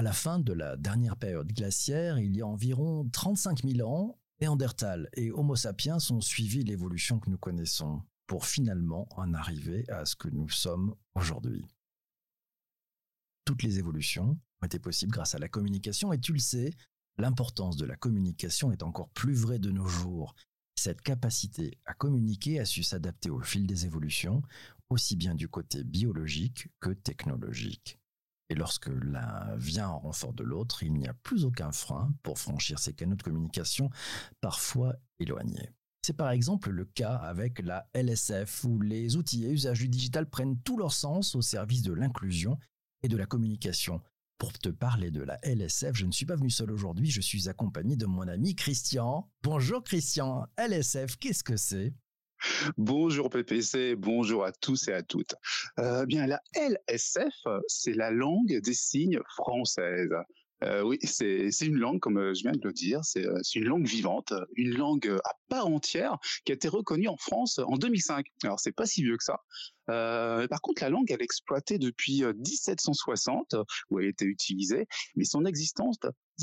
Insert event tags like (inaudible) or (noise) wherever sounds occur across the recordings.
À la fin de la dernière période glaciaire, il y a environ 35 000 ans, Néandertal et Homo sapiens ont suivi l'évolution que nous connaissons pour finalement en arriver à ce que nous sommes aujourd'hui. Toutes les évolutions ont été possibles grâce à la communication et tu le sais, l'importance de la communication est encore plus vraie de nos jours. Cette capacité à communiquer a su s'adapter au fil des évolutions, aussi bien du côté biologique que technologique. Et lorsque l'un vient en renfort de l'autre, il n'y a plus aucun frein pour franchir ces canaux de communication parfois éloignés. C'est par exemple le cas avec la LSF, où les outils et usages du digital prennent tout leur sens au service de l'inclusion et de la communication. Pour te parler de la LSF, je ne suis pas venu seul aujourd'hui, je suis accompagné de mon ami Christian. Bonjour Christian, LSF, qu'est-ce que c'est? Bonjour PPC, bonjour à tous et à toutes. Euh, bien, la LSF, c'est la langue des signes française. Euh, oui, c'est une langue, comme euh, je viens de le dire, c'est une langue vivante, une langue à part entière qui a été reconnue en France en 2005. Alors, c'est pas si vieux que ça. Euh, par contre, la langue, elle est exploitée depuis 1760, où elle était utilisée, mais son existence,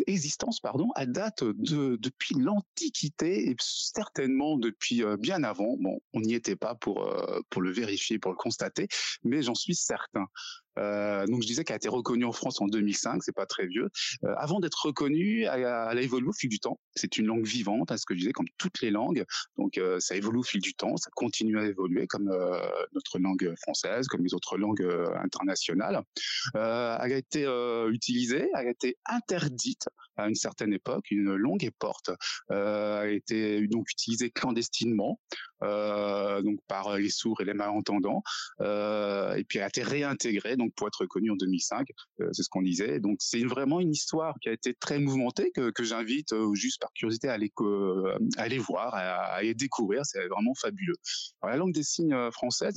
existence pardon, elle date de, depuis l'Antiquité et certainement depuis bien avant. Bon, on n'y était pas pour, pour le vérifier, pour le constater, mais j'en suis certain. Euh, donc je disais qu'elle a été reconnue en France en 2005, c'est pas très vieux. Euh, avant d'être reconnue, elle elle a, évolué au fil du temps. C'est une langue vivante, à ce que je disais, comme toutes les langues. Donc euh, ça évolue au fil du temps, ça continue à évoluer comme euh, notre langue française, comme les autres langues euh, internationales. elle a été utilisée, a été interdite à une certaine époque, une longue époque, euh, a été donc utilisée clandestinement, euh, donc par les sourds et les malentendants, euh, et puis elle a été réintégrée donc pour être reconnue en 2005. Euh, c'est ce qu'on disait. Donc c'est vraiment une histoire qui a été très mouvementée que, que j'invite euh, juste par curiosité à aller, aller voir, à, à aller découvrir. C'est vraiment fabuleux. La langue des signes française,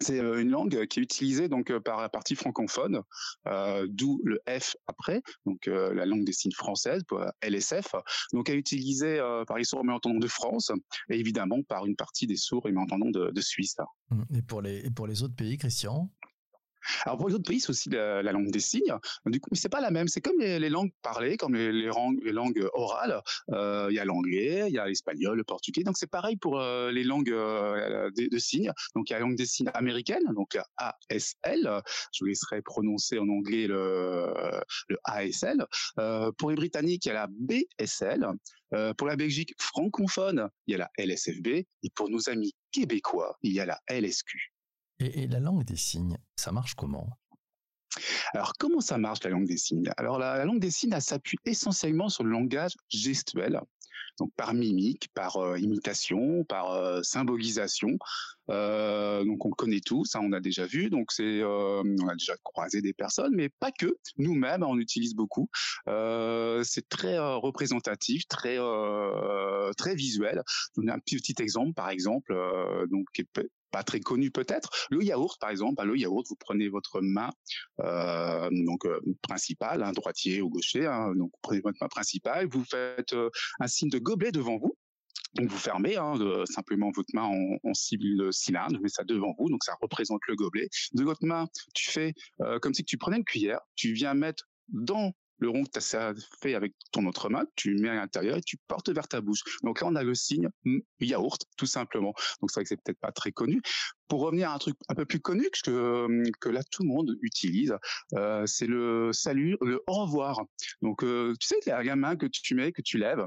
c'est euh, une langue qui est utilisée donc euh, par la partie francophone, euh, d'où le F après, donc la langue des signes française, LSF. Donc est utilisée par les sourds et malentendants de France et évidemment par une partie des sourds et malentendants de, de Suisse. Et pour les et pour les autres pays, Christian? Alors pour les autres pays, c'est aussi la, langue des signes. Du coup, c'est pas la même. C'est comme les, langues parlées, comme les, les, langues, orales. Euh, il y a l'anglais, il y a l'espagnol, le portugais. Donc c'est pareil pour euh, les langues euh, de, signes. Donc il y a la langue des signes américaine, donc ASL. Je vous laisserai prononcer en anglais le ASL. pour les Britanniques, il y a la BSL. pour la Belgique francophone, il y a la LSFB. Et pour nos amis québécois, il y a la LSQ. Et, la langue des signes, ça marche comment? Alors, comment ça marche la langue des signes? Alors, la, langue des signes, s'appuie essentiellement sur le langage gestuel, donc par mimique, par euh, imitation, par euh, symbolisation. Euh, donc, on le connaît tous, ça, on a déjà vu. Donc, c'est, on a déjà croisé des personnes, mais pas que. Nous-mêmes, on utilise beaucoup. c'est très représentatif, très très visuel. Je un petit exemple, par exemple, donc qui est pas très connu peut-être. Le yaourt, par exemple, le yaourt, vous prenez votre main euh, donc euh, principale, hein, droitier ou gaucher, hein, donc vous prenez votre main principale, vous faites euh, un signe de gobelet devant vous. Donc vous fermez hein, simplement votre main en, en cible cylindre, vous ça devant vous, donc ça représente le gobelet. De votre main, tu fais euh, comme si tu prenais une cuillère, tu viens mettre dans le rond que tu as fait avec ton autre main, tu mets à l'intérieur et tu portes vers ta bouche. Donc là, on a le signe yaourt, tout simplement. Donc c'est vrai que c'est peut-être pas très connu. Pour revenir à un truc un peu plus connu que, que là tout le monde utilise, euh, c'est le salut, le au revoir. Donc euh, tu sais, il y a la main que tu mets, que tu lèves,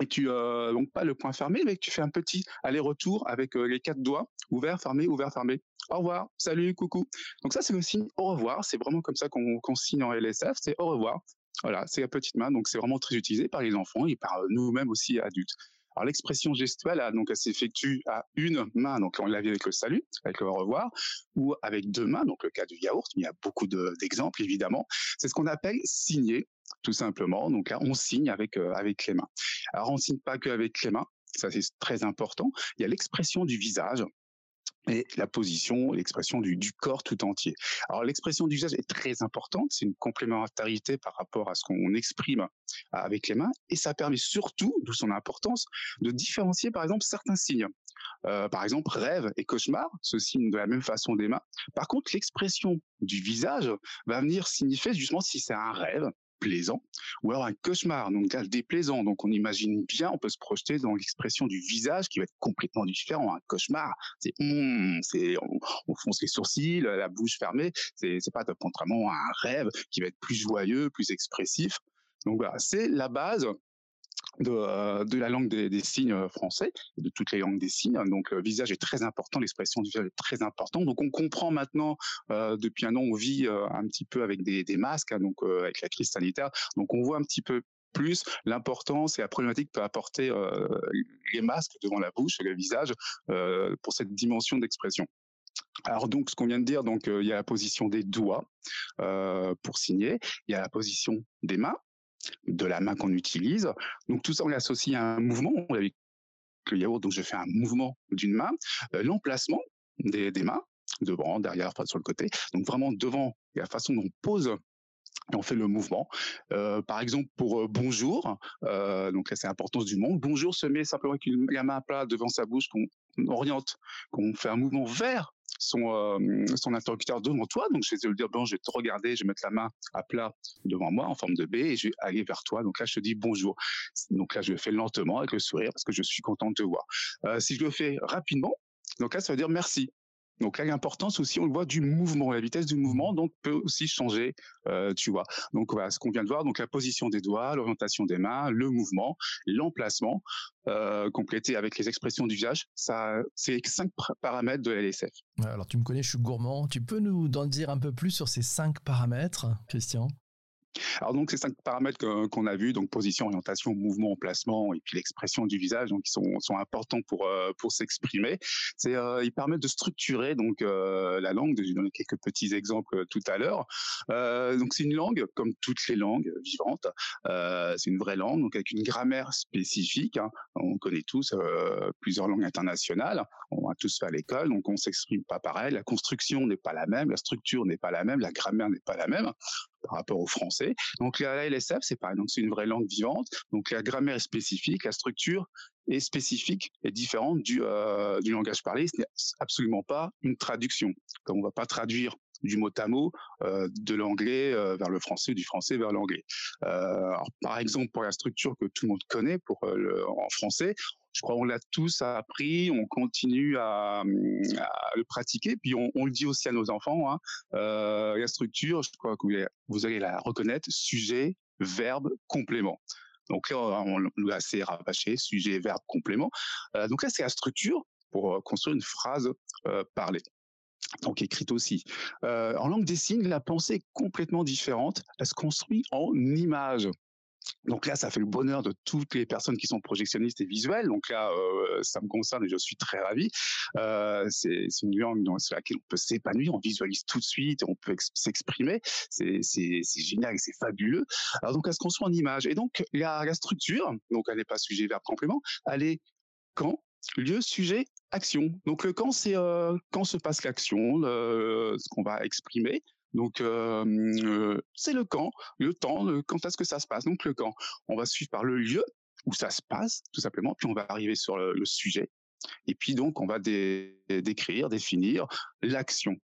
et tu euh, donc pas le point fermé, mais tu fais un petit aller-retour avec euh, les quatre doigts, ouvert, fermé, ouvert, fermé au revoir, salut, coucou. Donc ça, c'est le signe au revoir. C'est vraiment comme ça qu'on signe en LSF, c'est au revoir. Voilà, c'est la petite main, donc c'est vraiment très utilisé par les enfants et par nous-mêmes aussi adultes. Alors l'expression gestuelle, donc elle s'effectue à une main, donc on l'a vu avec le salut, avec le au revoir, ou avec deux mains, donc le cas du yaourt. Il y a beaucoup d'exemples évidemment. C'est ce qu'on appelle signer, tout simplement. Donc là, on signe avec euh, avec les mains. Alors on signe pas que avec les mains, ça c'est très important. Il y a l'expression du visage et la position, l'expression du, du, corps tout entier. Alors l'expression du visage est très importante, c'est une complémentarité par rapport à ce qu'on exprime avec les mains, et ça permet surtout, d'où son importance, de différencier par exemple certains signes. par exemple, rêve et cauchemar se signent de la même façon des mains. Par contre, l'expression du visage va venir signifier justement si c'est un rêve, plaisant, ou alors un cauchemar, donc là, déplaisant. Donc on imagine bien, on peut se projeter dans l'expression du visage qui va être complètement différent. Un cauchemar, c'est hum, on, on, fonce les sourcils, la bouche fermée, c'est c'est pas contrairement à un rêve qui va être plus joyeux, plus expressif. Donc voilà, c'est la base de, euh, de, la langue des, des, signes euh, français, de toutes les langues des signes. Donc, le visage est très important, l'expression du visage est très importante. Donc, on comprend maintenant, euh, depuis un an, on vit euh, un petit peu avec des, masques, hein, donc euh, avec la crise sanitaire. Donc, on voit un petit peu plus l'importance et la problématique que peut apporter les masques devant la bouche le visage pour cette dimension d'expression. Alors donc, ce qu'on vient de dire, donc il y a la position des doigts pour signer, il y a la position des mains de la main qu'on utilise. Donc tout ça, on l'associe à un mouvement. Avec le yaourt, donc je fais un mouvement d'une main. Euh, L'emplacement des, mains, devant, derrière, sur le côté. Donc vraiment devant, la façon dont on pose et on fait le mouvement. Euh, par exemple, pour euh, bonjour, donc là c'est l'importance du monde. Bonjour se met simplement avec une, la main à plat devant sa bouche, qu'on oriente, qu'on fait un mouvement vers son, euh, son interlocuteur devant toi. Donc, je vais te dire, bon, je vais te regarder, je vais mettre la main à plat devant moi en forme de B et je vais aller vers toi. Donc là, je te dis bonjour. Donc là, je le fais lentement avec le sourire parce que je suis content de te voir. Euh, si je le fais rapidement, donc là, ça veut dire merci. Donc là, l'importance aussi, on le voit du mouvement, la vitesse du mouvement, donc peut aussi changer, euh, tu vois. Donc voilà, ce qu'on vient de voir, donc la position des doigts, l'orientation des mains, le mouvement, l'emplacement, euh, complété avec les expressions du visage, ça, c'est cinq paramètres de LSF. Alors tu me connais, je suis gourmand. Tu peux nous en dire un peu plus sur ces cinq paramètres, Christian? Alors donc ces cinq paramètres qu'on a vus, donc position, orientation, mouvement, emplacement et puis l'expression du visage, donc ils sont, importants pour euh, pour s'exprimer. C'est euh, ils permettent de structurer donc euh, la langue. J'ai donné quelques petits exemples tout à l'heure. Donc c'est une langue comme toutes les langues vivantes. C'est une vraie langue donc avec une grammaire spécifique. Hein. On connaît tous plusieurs langues internationales. On a tous fait à l'école, donc on s'exprime pas pareil. La construction n'est pas la même, la structure n'est pas la même, la grammaire n'est pas la même par rapport au français. Donc la LSF, c'est pareil, donc c'est une vraie langue vivante. Donc la grammaire est spécifique, la structure est spécifique et différente du, euh, du langage parlé. Ce n'est absolument pas une traduction. Comme on va pas traduire du mot à mot euh, de l'anglais euh, vers le français, du français vers l'anglais. Euh, par exemple, pour la structure que tout le monde connaît pour le, en français, je crois qu'on l'a tous appris, on continue à, le pratiquer, puis on, le dit aussi à nos enfants. Hein. La structure, je crois que vous allez, la reconnaître, sujet, verbe, complément. Donc là, on l'a assez rabâché, sujet, verbe, complément. Donc là, c'est la structure pour construire une phrase euh, parlée donc écrite aussi. En langue des signes, la pensée est complètement différente. Elle se construit en images. Donc là, ça fait le bonheur de toutes les personnes qui sont projectionnistes et visuelles. Donc là, ça me concerne et je suis très ravi. C'est une langue dans laquelle on peut s'épanouir, on visualise tout de suite, on peut s'exprimer. C'est génial et c'est fabuleux. Alors donc, elle se construit en images. Et donc, la, la structure, donc elle n'est pas sujet, verbe, complément, elle est quand, lieu, sujet, action. Donc le quand, c'est euh, quand se passe l'action, ce qu'on va exprimer. Donc euh, c'est le quand, le temps, le, quand est-ce que ça se passe. Donc le quand, on va suivre par le lieu où ça se passe, tout simplement, puis on va arriver sur le, le sujet. Et puis donc on va dé décrire, définir l'action.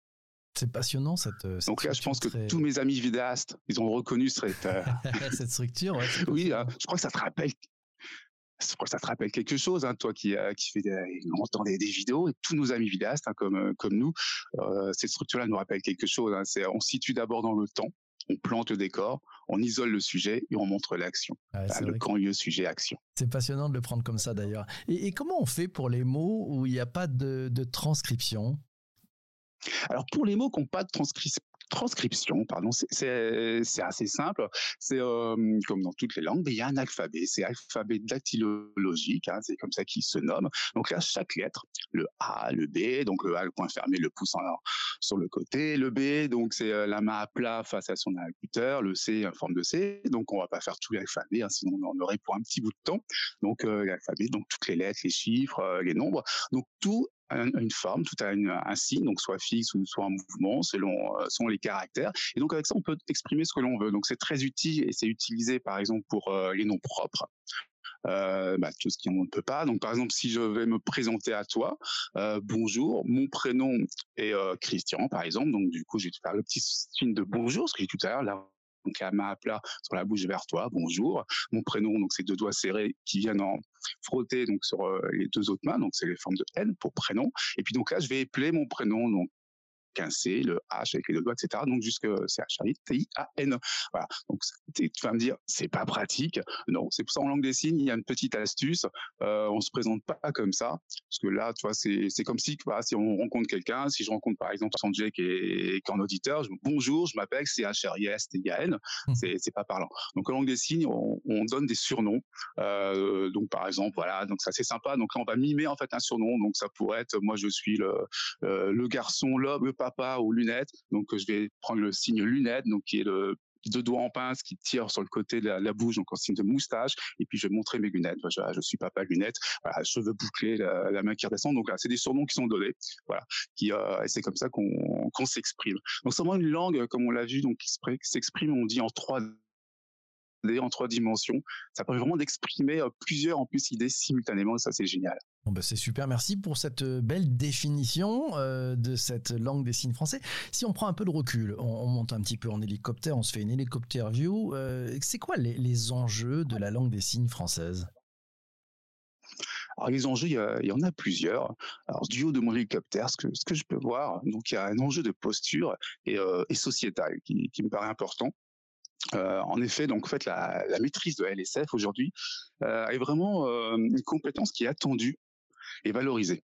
C'est passionnant cette, cette, Donc là, je pense que très... tous mes amis vidéastes, ils ont reconnu cette, euh... (laughs) cette structure. Ouais, (laughs) oui, je crois que ça te rappelle ça te rappelle quelque chose, hein, toi qui, euh, qui fait des, longtemps des, des, vidéos, et tous nos amis vidéastes, hein, comme, euh, comme nous, euh, cette structure-là nous rappelle quelque chose. Hein, c'est, on se situe d'abord dans le temps, on plante le décor, on isole le sujet et on montre l'action. Ah, enfin, le camp, lieu, sujet, action. C'est passionnant de le prendre comme ça d'ailleurs. Et, et comment on fait pour les mots où il n'y a pas de, de transcription? Alors pour les mots qui n'ont pas de transcription, transcription, pardon, c'est assez simple. C'est euh, comme dans toutes les langues, il y a un alphabet. C'est alphabet dactylologique, hein, c'est comme ça qu'il se nomme. Donc là, chaque lettre, le A, le B, donc le A, le point fermé, le pouce sur le côté, le B, donc c'est euh, la main à plat face à son interlocuteur, le C en forme de C. Donc on va pas faire tout l'alphabet, hein, sinon on en aurait pour un petit bout de temps. Donc euh, l'alphabet, donc toutes les lettres, les chiffres, les nombres, donc tout une forme, tout a un signe, donc soit fixe ou soit en mouvement selon, euh, selon les caractères. Et donc avec ça, on peut exprimer ce que l'on veut. Donc c'est très utile et c'est utilisé par exemple pour euh, les noms propres. euh, bah, tout ce qu'on ne peut pas. Donc, par exemple, si je vais me présenter à toi, euh, bonjour, mon prénom est Christian, par exemple. Donc, du coup, je vais te faire le petit signe de bonjour, ce que j'ai tout à l'heure, là, donc la main à plat sur la bouche vers toi, bonjour. Mon prénom, donc c'est deux doigts serrés qui viennent en frotter donc sur les deux autres mains, donc c'est les formes de N pour prénom. Et puis donc là, je vais épeler mon prénom, qu'un C, le H avec les deux doigts, etc. Donc jusque C-H-I-T-I-A-N. Voilà. Donc tu vas me dire, c'est pas pratique. Non, c'est pour ça en langue des signes, il y a une petite astuce. Euh, on se présente pas comme ça, parce que là, tu vois, c'est comme si, bah, si on rencontre quelqu'un, si je rencontre par exemple Sanjay qui est, qui est en auditeur, je, bonjour, je m'appelle C-H-R-I-S-T-I-A-N. Mmh. C'est pas parlant. Donc en langue des signes, on, on donne des surnoms. Euh, donc par exemple, voilà, donc ça c'est sympa. Donc là, on va mimer en fait un surnom. Donc ça pourrait être, moi je suis le, euh, le garçon, l'homme, papa aux lunettes. Donc, je vais prendre le signe lunette, donc qui est le deux doigts en pince qui tire sur le côté de la, bouche, donc en signe de moustache. Et puis, je vais montrer mes lunettes. Je, suis papa lunettes. Cheveux bouclés, la, main qui redescend. Donc, là, c'est des surnoms qui sont donnés. Voilà. Qui, euh, et c'est comme ça qu'on s'exprime. Donc, c'est vraiment une langue, comme on l'a vu, donc qui s'exprime, on dit en trois en trois dimensions. Ça permet vraiment d'exprimer euh, plusieurs en plus idées simultanément. ça, c'est génial. Bon bah c'est super, merci pour cette euh, belle définition euh, de cette langue des signes français. Si on prend un peu de recul, on, monte un petit peu en hélicoptère, on se fait une hélicoptère view. c'est quoi les, enjeux de la langue des signes française alors les enjeux, il y, en a plusieurs. Alors du haut de mon hélicoptère, ce que, ce que je peux voir, donc il y a un enjeu de posture et, et sociétal qui, qui, me paraît important. Euh, en effet, donc en fait, la, maîtrise de LSF aujourd'hui euh, est vraiment euh, une compétence qui est attendue et valorisée.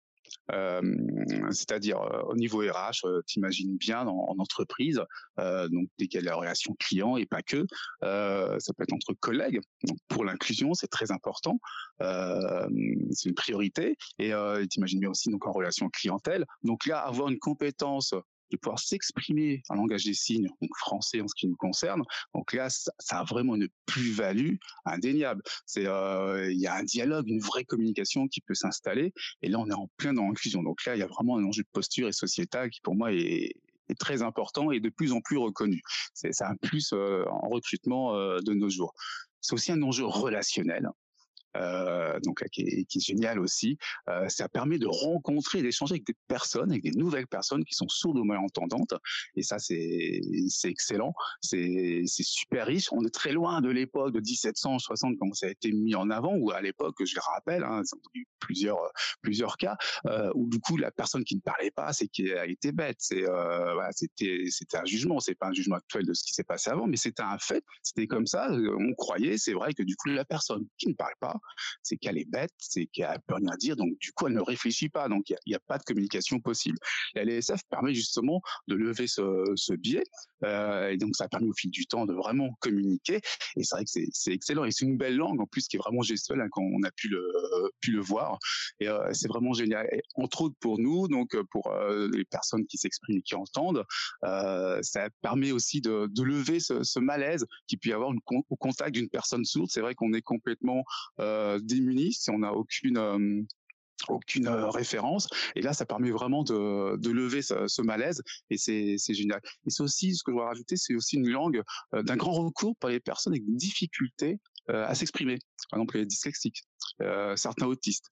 C'est-à-dire au niveau RH, t'imagines bien en, entreprise, donc dès qu'il y a la relation client et pas que, ça peut être entre collègues. Donc pour l'inclusion, c'est très important, c'est une priorité. Et t'imagines bien aussi donc en relation clientèle. Donc là, avoir une compétence de pouvoir s'exprimer en langage des signes, donc français en ce qui nous concerne. Donc là, ça, a vraiment une plus-value indéniable. C'est, euh, il y a un dialogue, une vraie communication qui peut s'installer. Et là, on est en plein dans l'inclusion. Donc là, il y a vraiment un enjeu de posture et sociétal qui, pour moi, est, très important et de plus en plus reconnu. C'est, un plus euh, en recrutement euh, de nos jours. C'est aussi un enjeu relationnel. Euh, donc qui est, qui génial aussi. Euh, ça permet de rencontrer, d'échanger avec des personnes, avec des nouvelles personnes qui sont sourdes ou malentendantes. Et ça, c'est excellent, c'est super riche. On est très loin de l'époque de 1760 quand ça a été mis en avant, ou à l'époque, je le rappelle, hein, eu plusieurs plusieurs cas euh, où du coup la personne qui ne parlait pas, c'est qu'elle était bête. Euh, c'était c'était un jugement. C'est pas un jugement actuel de ce qui s'est passé avant, mais c'était un fait. C'était comme ça. On croyait, c'est vrai que du coup la personne qui ne parle pas c'est qu'elle est bête, c'est qu'elle peut rien dire, donc du coup elle ne réfléchit pas, donc il n'y a, pas de communication possible. La LSF permet justement de lever ce, biais, et donc ça a permis au fil du temps de vraiment communiquer, et c'est vrai que c'est excellent, et c'est une belle langue en plus qui est vraiment gestuelle, hein, quand on a pu le, voir, et euh, c'est vraiment génial. entre autres pour nous, donc pour euh, les personnes qui s'expriment et qui entendent, ça permet aussi de, lever ce, malaise qui peut y avoir au contact d'une personne sourde. C'est vrai qu'on est complètement euh, démunis, si on n'a aucune euh, aucune euh, référence. Et là, ça permet vraiment de, lever ce, malaise et c'est génial. Et c'est aussi, ce que je voudrais rajouter, c'est aussi une langue d'un grand recours pour les personnes avec des difficultés à s'exprimer. Par exemple, les dyslexiques, certains autistes.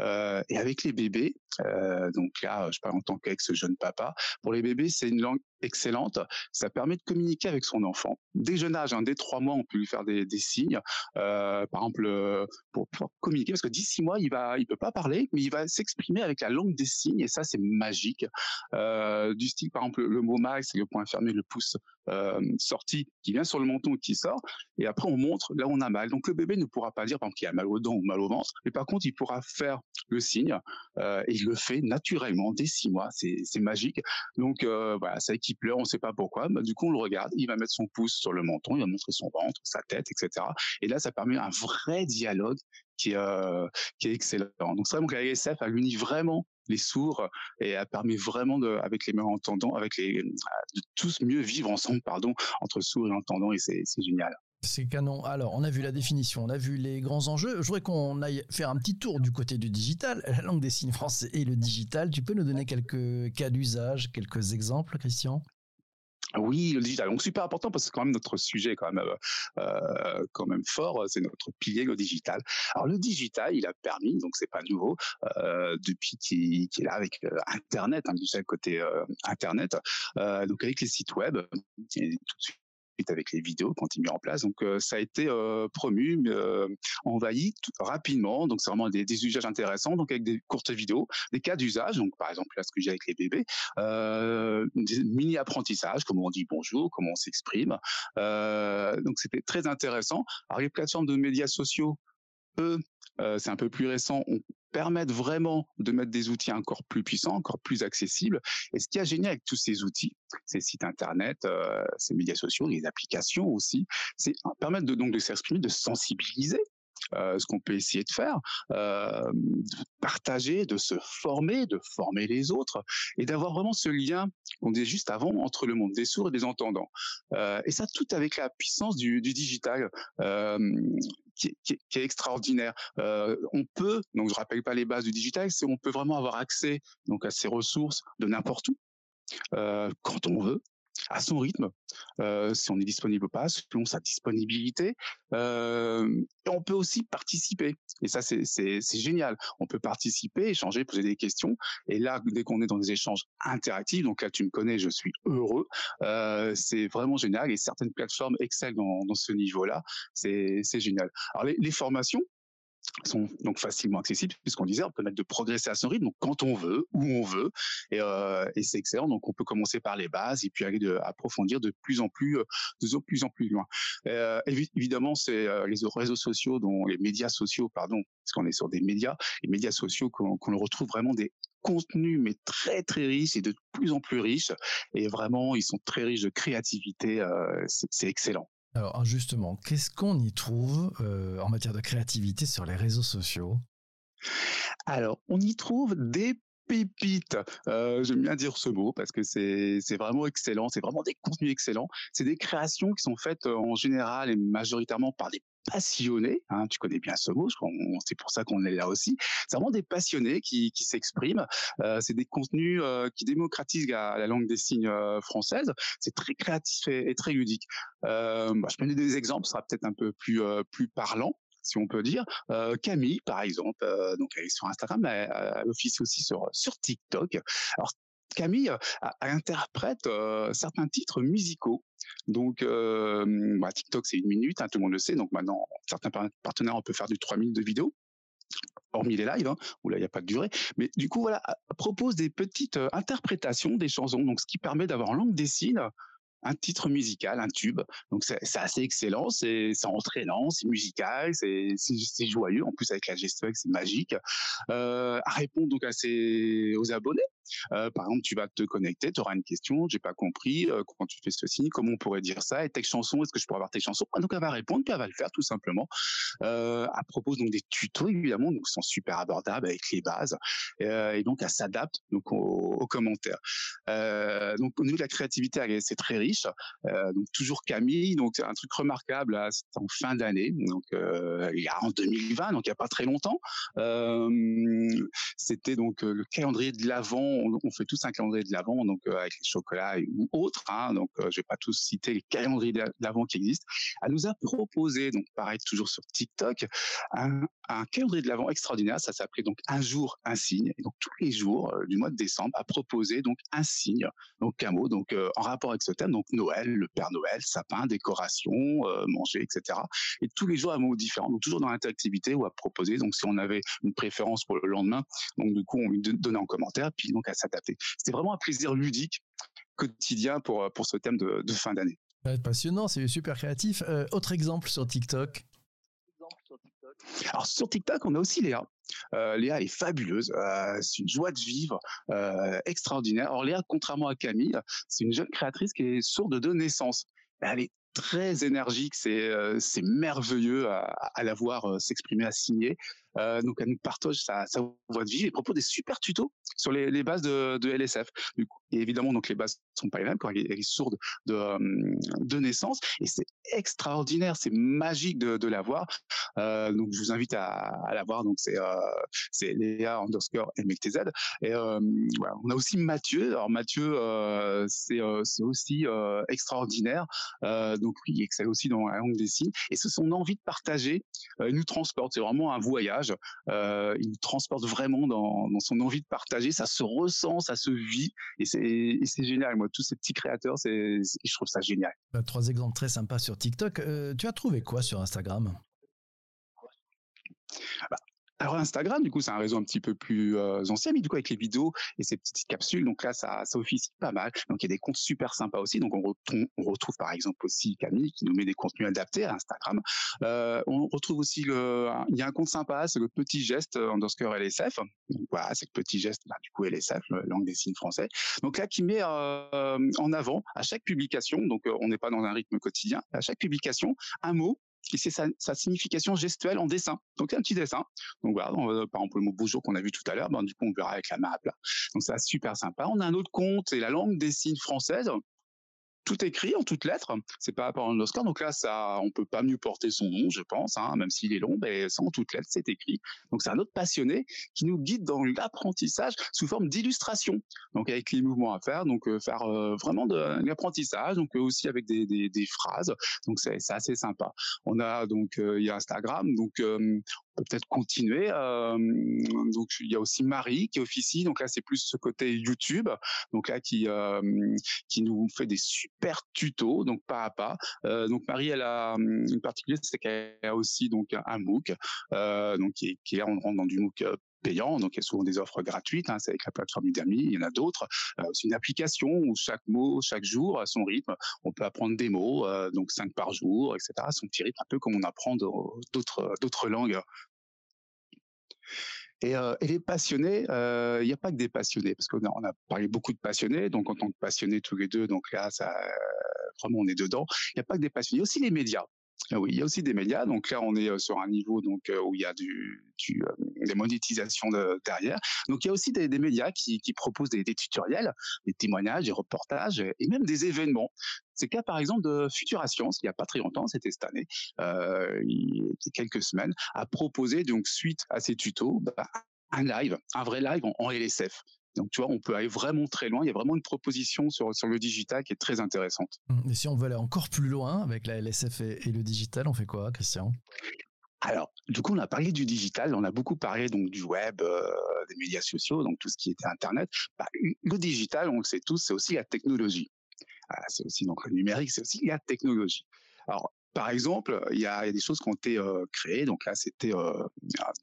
Euh, et avec les bébés, euh, donc là, je parle en tant qu'ex-jeune papa, pour les bébés, c'est une langue excellente. Ça permet de communiquer avec son enfant. Dès jeune âge, hein, dès trois mois, on peut lui faire des, signes. Euh, par exemple, euh, pour, communiquer, parce que d'ici mois, il va, il peut pas parler, mais il va s'exprimer avec la langue des signes, et ça, c'est magique. Euh, du style, par exemple, le mot max, c'est le point fermé, le pouce sorti, qui vient sur le menton et qui sort, et après on montre là où on a mal. Donc le bébé ne pourra pas dire, par qu'il a mal aux dents ou mal au ventre, mais par contre, il pourra faire le signe, et il le fait naturellement dès six mois. C'est magique. Donc voilà, ça pleure, on ne sait pas pourquoi. Bah, du coup, on le regarde, il va mettre son pouce sur le menton, il va montrer son ventre, sa tête, etc. Et là, ça permet un vrai dialogue qui, euh, est excellent. Donc c'est vrai que la ISF a uni vraiment les sourds et elle permet vraiment avec les malentendants, avec les, de tous mieux vivre ensemble, pardon, entre sourds et entendants et c'est génial. C'est canon. Alors, on a vu la définition, on a vu les grands enjeux. Je voudrais qu'on aille faire un petit tour du côté du digital, la langue des signes français et le digital. Tu peux nous donner quelques cas d'usage, quelques exemples, Christian? Oui, le digital. Donc super important parce que quand même notre sujet quand même euh, quand même fort, c'est notre pilier le digital. Alors le digital, il a permis, donc c'est pas nouveau, euh, depuis qu'il est là avec euh, Internet, hein, côté euh, Internet, euh, donc avec les sites web, tout de suite avec les vidéos quand il mis en place. Donc euh, ça a été euh, promu, euh, envahi rapidement. Donc c'est vraiment des, des, usages intéressants. Donc avec des courtes vidéos, des cas d'usage. Donc par exemple là ce que j'ai avec les bébés, des mini apprentissages, comment on dit bonjour, comment on s'exprime. donc c'était très intéressant. Alors les plateformes de médias sociaux, eux, c'est un peu plus récent, ont permettent vraiment de mettre des outils encore plus puissants, encore plus accessibles. Et ce qui est génial avec tous ces outils, ces sites internet, euh, ces médias sociaux, les applications aussi, c'est permettre de, donc de s'exprimer, de sensibiliser euh, ce qu'on peut essayer de faire, euh, de partager, de se former, de former les autres, et d'avoir vraiment ce lien qu'on disait juste avant entre le monde des sourds et des entendants. Euh, et ça, tout avec la puissance du, digital. Euh, qui, est extraordinaire. Euh, on peut, donc je rappelle pas les bases du digital, c'est on peut vraiment avoir accès donc à ces ressources de n'importe où, euh, quand on veut, à son rythme, si on est disponible ou pas, selon sa disponibilité. On peut aussi participer. Et ça, c'est génial. On peut participer, échanger, poser des questions. Et là, dès qu'on est dans des échanges interactifs, donc là, tu me connais, je suis heureux. C'est vraiment génial. Et certaines plateformes excellent dans, ce niveau-là. C'est génial. Alors, les formations, sont donc facilement accessibles puisqu'on disait on peut mettre de progresser à son rythme donc quand on veut où on veut et, euh, et c'est excellent. Donc on peut commencer par les bases et puis aller de, approfondir de plus en plus euh, de plus en plus loin. Euh, évidemment c'est les réseaux sociaux dont les médias sociaux pardon parce qu'on est sur des médias les médias sociaux qu'on qu retrouve vraiment des contenus mais très très riches et de plus en plus riches. Et vraiment ils sont très riches de créativité c'est excellent alors justement, qu'est-ce qu'on y trouve euh, en matière de créativité sur les réseaux sociaux? Alors, on y trouve des pépites. Euh, J'aime bien dire ce mot parce que c'est vraiment excellent, c'est vraiment des contenus excellents. C'est des créations qui sont faites euh, en général et majoritairement par des passionnés, hein, tu connais bien ce mot, c'est pour ça qu'on est là aussi. C'est vraiment des passionnés qui, s'expriment. Euh, c'est des contenus euh, qui démocratisent la, la, langue des signes française. C'est très créatif et, très ludique. Bah, je donner des exemples, ce sera peut-être un peu plus parlant si on peut dire. Camille, par exemple, donc elle est sur Instagram, mais elle, officie aussi sur sur TikTok. Alors Camille interprète certains titres musicaux. Donc, bah, TikTok, c'est une minute, hein, tout le monde le sait. Donc maintenant, certains partenaires, on peut faire du 3 minutes de vidéo hormis les lives, hein, où là il n'y a pas de durée. Mais du coup, voilà, propose des petites interprétations des chansons, donc ce qui permet d'avoir en langue des signes un titre musical, un tube. Donc c'est assez excellent, c'est entraînant, c'est musical, c'est joyeux. En plus avec la gestuelle, c'est magique. Euh, à répondre donc à ses, aux abonnés. Euh, par exemple, tu vas te connecter, tu auras une question, j'ai pas compris euh, comment tu fais ceci, comment on pourrait dire ça, et telle chanson, est-ce que je pourrais avoir telle chanson? Donc elle va répondre, puis elle va le faire tout simplement. Euh, elle propose donc des tutos évidemment, donc sont super abordables avec les bases, euh, et donc elle s'adapte aux, aux commentaires. Donc au niveau de la créativité, c'est très riche. Euh, donc toujours Camille, donc un truc remarquable, c'est en fin d'année, donc il y a en 2020, donc il y a pas très longtemps. C'était donc le calendrier de l'avant on, fait tous un calendrier de l'avant, donc euh, avec les chocolats ou autres. Hein, donc, euh, je vais pas tous citer les calendriers de l'avant qui existent. Elle nous a proposé, donc pareil toujours sur TikTok, un, calendrier de l'avant extraordinaire. Ça s'appelait donc un jour un signe. Donc tous les jours euh, du mois de décembre, a proposé donc un signe, donc un mot, donc euh, en rapport avec ce thème, donc Noël, le Père Noël, sapin, décoration, euh, manger, etc. Et tous les jours un mot différent, donc toujours dans l'interactivité ou à proposer. Donc si on avait une préférence pour le lendemain, donc du coup on lui donnait en commentaire, puis donc à s'adapter. C'était vraiment un plaisir ludique quotidien pour pour ce thème de, de fin d'année. Passionnant, c'est super créatif. Euh, autre exemple sur TikTok. Alors sur TikTok, on a aussi Léa. Euh, Léa est fabuleuse, euh, c'est une joie de vivre euh, extraordinaire. Alors Léa, contrairement à Camille, c'est une jeune créatrice qui est sourde de naissance. Elle est très énergique, c'est merveilleux à, la voir s'exprimer, à signer. Donc elle nous partage sa, sa voie de vie et propose des super tutos sur les, bases de, LSF. Du coup, évidemment, donc les bases sont pas les mêmes quand elle est, sourde de, de naissance et c'est extraordinaire, c'est magique de, de la voir. Euh, donc je vous invite à, la voir. Donc c'est euh, Léa underscore. Et euh, on a aussi Mathieu. Alors Mathieu, euh, c'est euh, aussi euh, extraordinaire. donc il excelle aussi dans la langue des signes. Et c'est son envie de partager. il nous transporte. C'est vraiment un voyage. Il nous transporte vraiment dans, dans son envie de partager. Ça se ressent, ça se vit. Et c'est génial. Moi, tous ces petits créateurs, c'est je trouve ça génial. Trois exemples très sympas sur TikTok. tu as trouvé quoi sur Instagram? Bah, alors Instagram, du coup, c'est un réseau un petit peu plus euh, ancien, mais du coup avec les vidéos et ces petites capsules, donc là, ça, ça officie pas mal. Donc il y a des comptes super sympas aussi. Donc on retrouve, par exemple aussi Camille qui nous met des contenus adaptés à Instagram. Euh, on retrouve aussi le, il y a un compte sympa, c'est le petit geste underscore LSF. Donc voilà, c'est le petit geste, bah, du coup LSF, langue des signes français. Donc là, qui met euh, en avant à chaque publication, donc on n'est pas dans un rythme quotidien, à chaque publication, un mot et c'est sa, signification gestuelle en dessin. Donc c'est un petit dessin. Donc voilà, par exemple le mot bonjour qu'on a vu tout à l'heure, ben, du coup on verra avec la map là. Donc c'est super sympa. On a un autre compte, c'est la langue des signes française tout écrit en toutes lettres. C'est pas par un Oscar. Donc là, ça, on peut pas mieux porter son nom, je pense, hein, même s'il est long, mais c'est en toutes lettres, c'est écrit. Donc c'est un autre passionné qui nous guide dans l'apprentissage sous forme d'illustration. Donc avec les mouvements à faire, donc euh, faire euh, vraiment de l'apprentissage, donc euh, aussi avec des, des, phrases. Donc c'est assez sympa. On a donc il y a Instagram, donc peut-être continuer. Euh, donc il y a aussi Marie qui officie. Donc là c'est plus ce côté YouTube. Donc là qui euh, qui nous fait des super tutos donc pas à pas. Euh, donc Marie elle a une particularité c'est qu'elle a aussi donc un MOOC donc qui est, qui est on rentre dans du MOOC payant, donc il y a souvent des offres gratuites, hein, c'est avec la plateforme Udemy, il y en a d'autres. Euh, c'est une application où chaque mot, chaque jour, à son rythme, on peut apprendre des mots, donc cinq par jour, etc. Son petit rythme, un peu comme on apprend d'autres d'autres langues et, euh, les passionnés, euh, il n'y a pas que des passionnés, parce qu'on a, on a parlé beaucoup de passionnés, donc en tant que passionnés tous les deux, donc là, ça, vraiment, on est dedans. Il n'y a pas que des passionnés, il y a aussi les médias. Ah oui, il y a aussi des médias. Donc là, on est sur un niveau où il y a des monétisations de, derrière. Donc il y a aussi des, médias qui, proposent des, tutoriels, des témoignages, des reportages et même des événements. C'est le cas par exemple de Futura Science, il n'y a pas très longtemps, c'était cette année, il y a quelques semaines, a proposé donc suite à ces tutos bah, un live, un vrai live en, LSF. Donc, tu vois, on peut aller vraiment très loin. Il y a vraiment une proposition sur, sur le digital qui est très intéressante. Mmh. Et si on veut aller encore plus loin avec la LSF et, le digital, on fait quoi, Christian? Alors, du coup, on a parlé du digital, on a beaucoup parlé donc du web, euh, des médias sociaux, donc tout ce qui était Internet. Bah, le digital, on le sait tous, c'est aussi la technologie. Ah, c'est aussi donc le numérique, c'est aussi la technologie. Alors, par exemple, il y a, des choses qui ont été euh, créées. Donc là, c'était euh,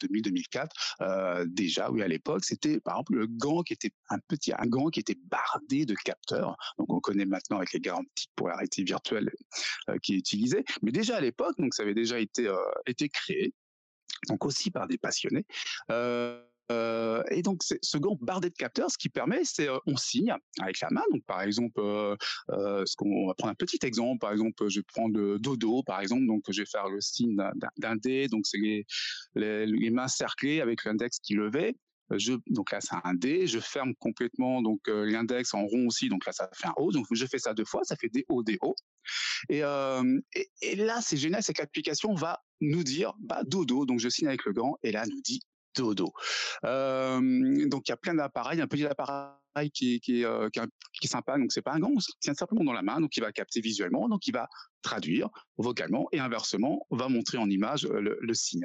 2000-2004 euh, déjà. Oui, à l'époque, c'était par exemple le gant qui était un petit, un gant qui était bardé de capteurs. Donc on connaît maintenant avec les garanties pour la réalité virtuelle qui est utilisée. Mais déjà à l'époque, donc ça avait déjà été créé. Donc aussi par des passionnés. Et donc, ce gant bardé de capteurs, ce qui permet, c'est euh, on signe avec la main. Donc, par exemple, euh, ce qu'on va prendre un petit exemple. Par exemple, je prends le dodo, par exemple. Donc, je vais faire le signe d'un dé. Donc, c'est les, mains cerclées avec l'index qui levait. Donc là, c'est un D. Je ferme complètement donc l'index en rond aussi. Donc là, ça fait un O. Donc je fais ça deux fois, ça fait des O, des O. Et, et, et, là, c'est génial, c'est que va nous dire bah, dodo. Donc je signe avec le gant et là, nous dit dodo. Donc il y a plein d'appareils, un petit appareil qui est, qui est, euh, sympa, donc c'est pas un gant, on tient simplement dans la main, donc il va capter visuellement, donc il va traduire vocalement et inversement va montrer en image euh, le, signe.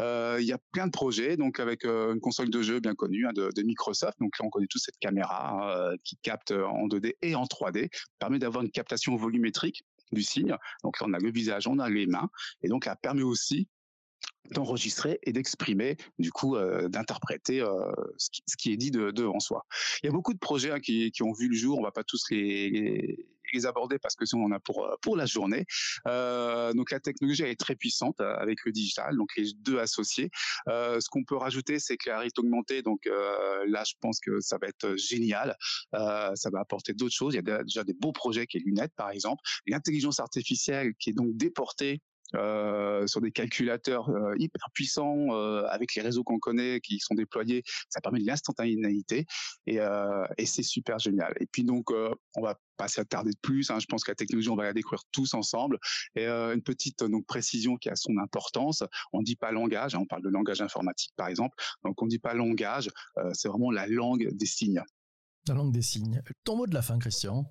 Il y a plein de projets, donc avec euh, une console de jeu bien connue hein, de, Microsoft, donc là on connaît tous cette caméra qui capte en 2D et en 3D, permet d'avoir une captation volumétrique du signe. Donc là, on a le visage, on a les mains, et donc ça permet aussi d'enregistrer et d'exprimer, du coup, euh, d'interpréter euh, ce, ce, qui est dit de, devant soi. Il y a beaucoup de projets hein, qui, qui, ont vu le jour. On va pas tous les, les, aborder parce que sinon on en a pour euh, pour la journée. Euh, donc la technologie elle est très puissante euh, avec le digital, donc les deux associés. Euh, ce qu'on peut rajouter, c'est que la réalité augmentée. Donc là, je pense que ça va être génial. ça va apporter d'autres choses. Il y a déjà des beaux projets qui est lunettes, par exemple. L'intelligence artificielle qui est donc déportée euh, sur des calculateurs euh, hyper puissants euh, avec les réseaux qu'on connaît qui sont déployés. Ça permet de l'instantanéité et, et c'est super génial. Et puis donc, on va pas s'attarder de plus. Hein. Je pense que la technologie, on va la découvrir tous ensemble. Et une petite donc précision qui a son importance. On dit pas langage. Hein, on parle de langage informatique par exemple. Donc on dit pas langage. c'est vraiment la langue des signes. La langue des signes. Ton mot de la fin, Christian?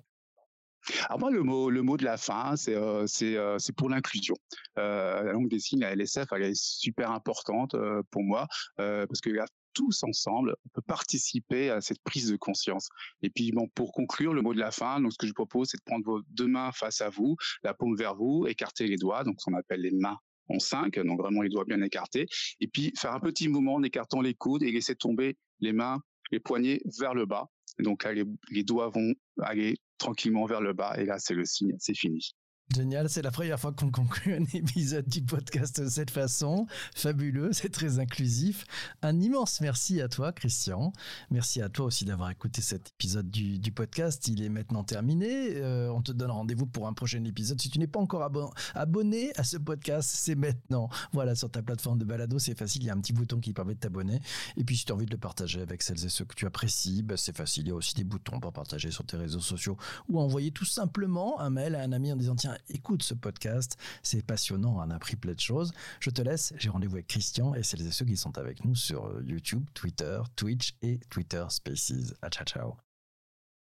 Alors moi, le mot, le mot de la fin, c'est euh, euh, pour l'inclusion. Euh, la langue des signes, la LSF, elle est super importante pour moi parce que tous ensemble, on peut participer à cette prise de conscience. Et puis, bon, pour conclure, le mot de la fin, donc ce que je propose, c'est de prendre vos deux mains face à vous, la paume vers vous, écarter les doigts, donc ce qu'on appelle les mains en cinq, donc vraiment les doigts bien écartés, et puis faire un petit mouvement en écartant les coudes et laisser tomber les mains, les poignets vers le bas. donc là, les doigts vont aller tranquillement vers le bas et là c'est le signe, c'est fini. Génial, c'est la première fois qu'on conclut un épisode du podcast de cette façon. Fabuleux, c'est très inclusif. Un immense merci à toi, Christian. Merci à toi aussi d'avoir écouté cet épisode du, podcast. Il est maintenant terminé. Euh, on te donne rendez-vous pour un prochain épisode. Si tu n'es pas encore abonné à ce podcast, c'est maintenant. Voilà, sur ta plateforme de balado, c'est facile. Il y a un petit bouton qui permet de t'abonner. Et puis, si tu as envie de le partager avec celles et ceux que tu apprécies, bah, c'est facile. Il y a aussi des boutons pour partager sur tes réseaux sociaux ou envoyer tout simplement un mail à un ami en disant tiens, écoute ce podcast, c'est passionnant, on a appris plein de choses. Je te laisse, j'ai rendez-vous avec Christian et celles et ceux qui sont avec nous sur euh, YouTube, Twitter, Twitch et Twitter Spaces. À ciao ciao.